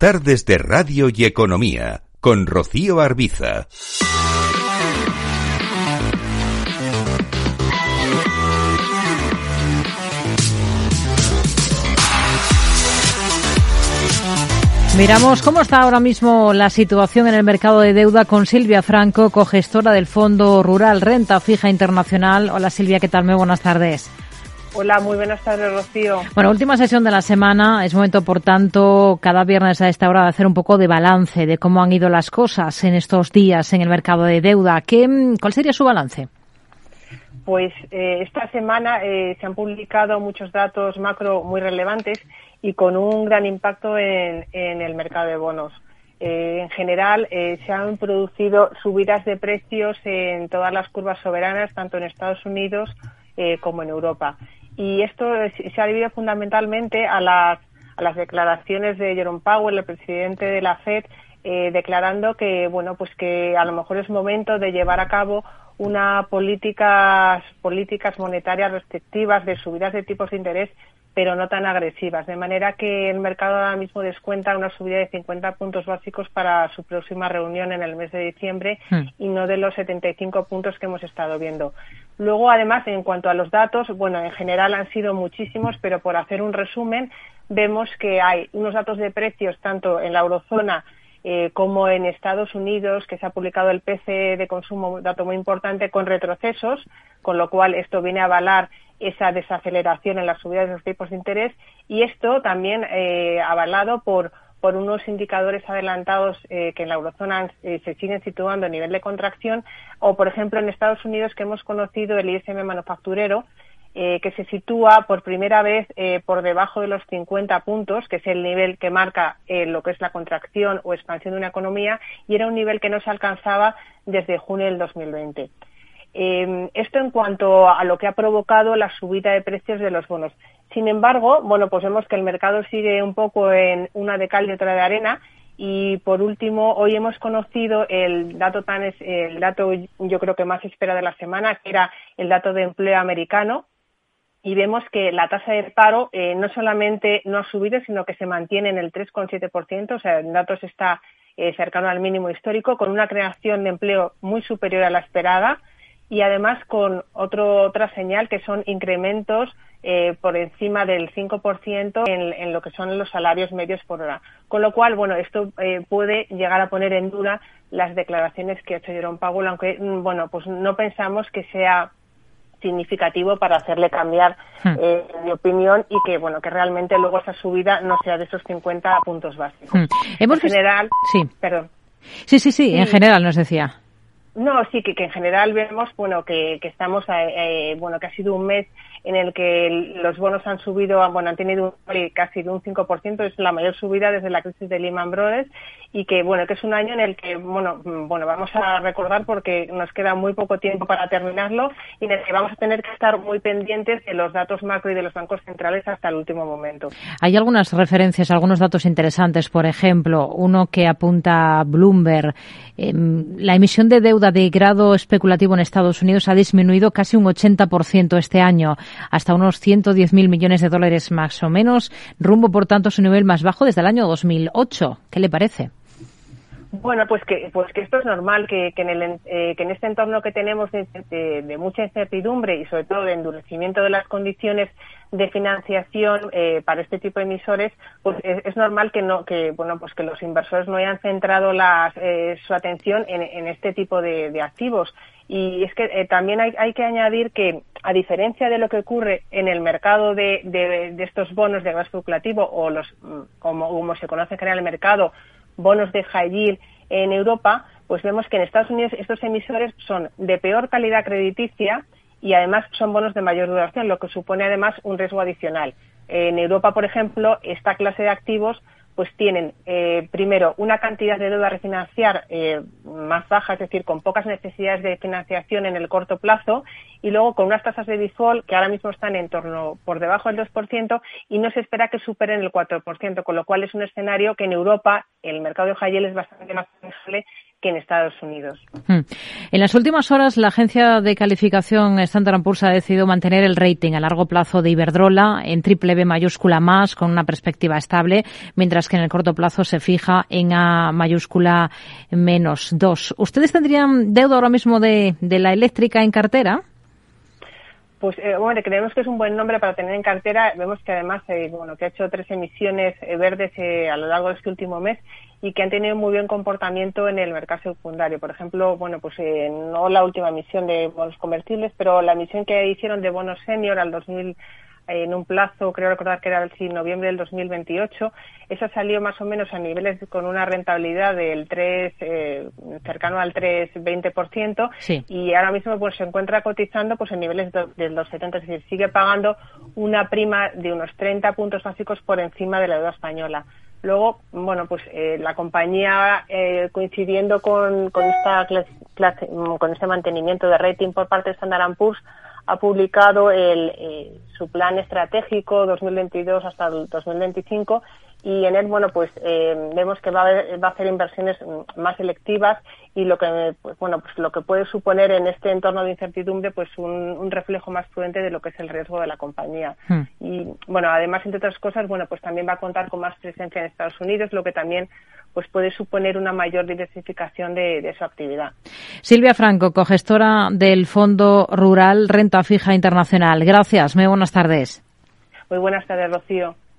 Tardes de Radio y Economía con Rocío Arbiza. Miramos cómo está ahora mismo la situación en el mercado de deuda con Silvia Franco, cogestora del Fondo Rural Renta Fija Internacional. Hola Silvia, ¿qué tal? Muy buenas tardes. Hola, muy buenas tardes, Rocío. Bueno, última sesión de la semana. Es momento, por tanto, cada viernes a esta hora de hacer un poco de balance de cómo han ido las cosas en estos días en el mercado de deuda. ¿Qué, ¿Cuál sería su balance? Pues eh, esta semana eh, se han publicado muchos datos macro muy relevantes y con un gran impacto en, el mercado de bonos. Eh, en general, se han producido subidas de precios en todas las curvas soberanas, tanto en Estados Unidos como en Europa y esto se ha debido fundamentalmente a las, a las declaraciones de Jerome Powell, el presidente de la Fed, eh, declarando que bueno pues que a lo mejor es momento de llevar a cabo unas políticas políticas monetarias restrictivas de subidas de tipos de interés pero no tan agresivas, de manera que el mercado ahora mismo descuenta una subida de 50 puntos básicos para su próxima reunión en el mes de diciembre hmm. y no de los 75 puntos que hemos estado viendo. Luego, además, en cuanto a los datos, bueno, en general han sido muchísimos, pero por hacer un resumen, vemos que hay unos datos de precios tanto en la eurozona eh, como en Estados Unidos, que se ha publicado el PCE de consumo, un dato muy importante, con retrocesos, con lo cual esto viene a avalar esa desaceleración en las subidas de los tipos de interés y esto también eh, avalado por, por unos indicadores adelantados eh, que en la eurozona eh, se siguen situando a nivel de contracción o, por ejemplo, en Estados Unidos que hemos conocido el ISM manufacturero eh, que se sitúa por primera vez por debajo de los 50 puntos, que es el nivel que marca lo que es la contracción o expansión de una economía, y era un nivel que no se alcanzaba desde junio del 2020. Eh, esto en cuanto a lo que ha provocado la subida de precios de los bonos. Sin embargo, bueno, pues vemos que el mercado sigue un poco en una de cal y otra de arena. Y por último, hoy hemos conocido el dato tan el dato yo creo que más espera de la semana, que era el dato de empleo americano, y vemos que la tasa de paro eh, no solamente no ha subido, sino que se mantiene en el 3,7%, o sea, el dato está eh, cercano al mínimo histórico, con una creación de empleo muy superior a la esperada y además con otro, otra señal que son incrementos eh, por encima del 5% en, en, lo que son los salarios medios por hora. Con lo cual, bueno, esto eh, puede llegar a poner en duda las declaraciones que ha hecho Jerome Powell, aunque, mm, bueno, pues no pensamos que sea significativo para hacerle cambiar hmm. eh, de opinión y que bueno que realmente luego esa subida no sea de esos 50 puntos básicos. Hmm. en general, sí. Perdón. Sí, sí, sí, en general nos decía. No, sí, que, que en general vemos, bueno, que, que estamos, eh, bueno, que ha sido un mes en el que los bonos han subido, bueno, han tenido casi de un 5%, es la mayor subida desde la crisis de Lehman Brothers y que, bueno, que es un año en el que, bueno, bueno, vamos a recordar porque nos queda muy poco tiempo para terminarlo y en el que vamos a tener que estar muy pendientes de los datos macro y de los bancos centrales hasta el último momento. Hay algunas referencias, algunos datos interesantes, por ejemplo, uno que apunta Bloomberg, em, la emisión de deuda de grado especulativo en Estados Unidos ha disminuido casi un 80% este año hasta unos 110.000 millones de dólares más o menos, rumbo por tanto a su nivel más bajo desde el año 2008. ¿Qué le parece? Bueno, pues que, pues que esto es normal, que, que, en, el, eh, que en este entorno que tenemos de, mucha incertidumbre y sobre todo de endurecimiento de las condiciones de financiación eh, para este tipo de emisores, pues es, normal que no, que bueno, pues que los inversores no hayan centrado las, eh, su atención en, este tipo de activos. Y es que eh, también hay, que añadir que, a diferencia de lo que ocurre en el mercado de, de, estos bonos de gas especulativo o los, mm, como, como se conoce en el mercado, bonos de high yield en Europa, pues vemos que en Estados Unidos estos emisores son de peor calidad crediticia y además son bonos de mayor duración, lo que supone además un riesgo adicional. En Europa, por ejemplo, esta clase de activos pues tienen eh, primero una cantidad de deuda a refinanciar eh, más baja, es decir, con pocas necesidades de financiación en el corto plazo, y luego con unas tasas de default que ahora mismo están en torno por debajo del 2% y no se espera que superen el 4%, con lo cual es un escenario que en Europa el mercado de high es bastante más flexible que en Estados Unidos. Hmm. En las últimas horas, la agencia de calificación Standard Poor's ha decidido mantener el rating a largo plazo de Iberdrola en triple B mayúscula más, con una perspectiva estable, mientras que en el corto plazo se fija en A mayúscula menos dos. ¿Ustedes tendrían deuda ahora mismo de, de la eléctrica en cartera? Pues eh, bueno, creemos que es un buen nombre para tener en cartera. Vemos que además, eh, bueno, que ha hecho tres emisiones eh, verdes a lo largo de este último mes y que han tenido muy buen comportamiento en el mercado secundario. Por ejemplo, bueno, pues no la última emisión de bonos convertibles, pero la emisión que hicieron de bonos senior al 2000 en un plazo, creo recordar que era el noviembre del 2028. Eso salió más o menos a niveles con una rentabilidad del 3, eh, cercano al 3,20%. Sí. Y ahora mismo pues se encuentra cotizando pues en niveles de, los 70, es decir, sigue pagando una prima de unos 30 puntos básicos por encima de la deuda española. Luego, bueno, pues eh, la compañía, eh, coincidiendo con, con, esta con este mantenimiento de rating por parte de Standard Poor's, ha publicado eh, su plan estratégico 2022 hasta el 2025 y en él bueno pues eh, vemos que va a, va a, hacer inversiones más selectivas y lo que pues, bueno pues lo que puede suponer en este entorno de incertidumbre pues un, reflejo más prudente de lo que es el riesgo de la compañía hmm. y bueno además entre otras cosas bueno pues también va a contar con más presencia en Estados Unidos lo que también pues puede suponer una mayor diversificación de, de su actividad. Silvia Franco, cogestora del Fondo Rural Renta Fija Internacional. Gracias, muy buenas tardes. Muy buenas tardes, Rocío.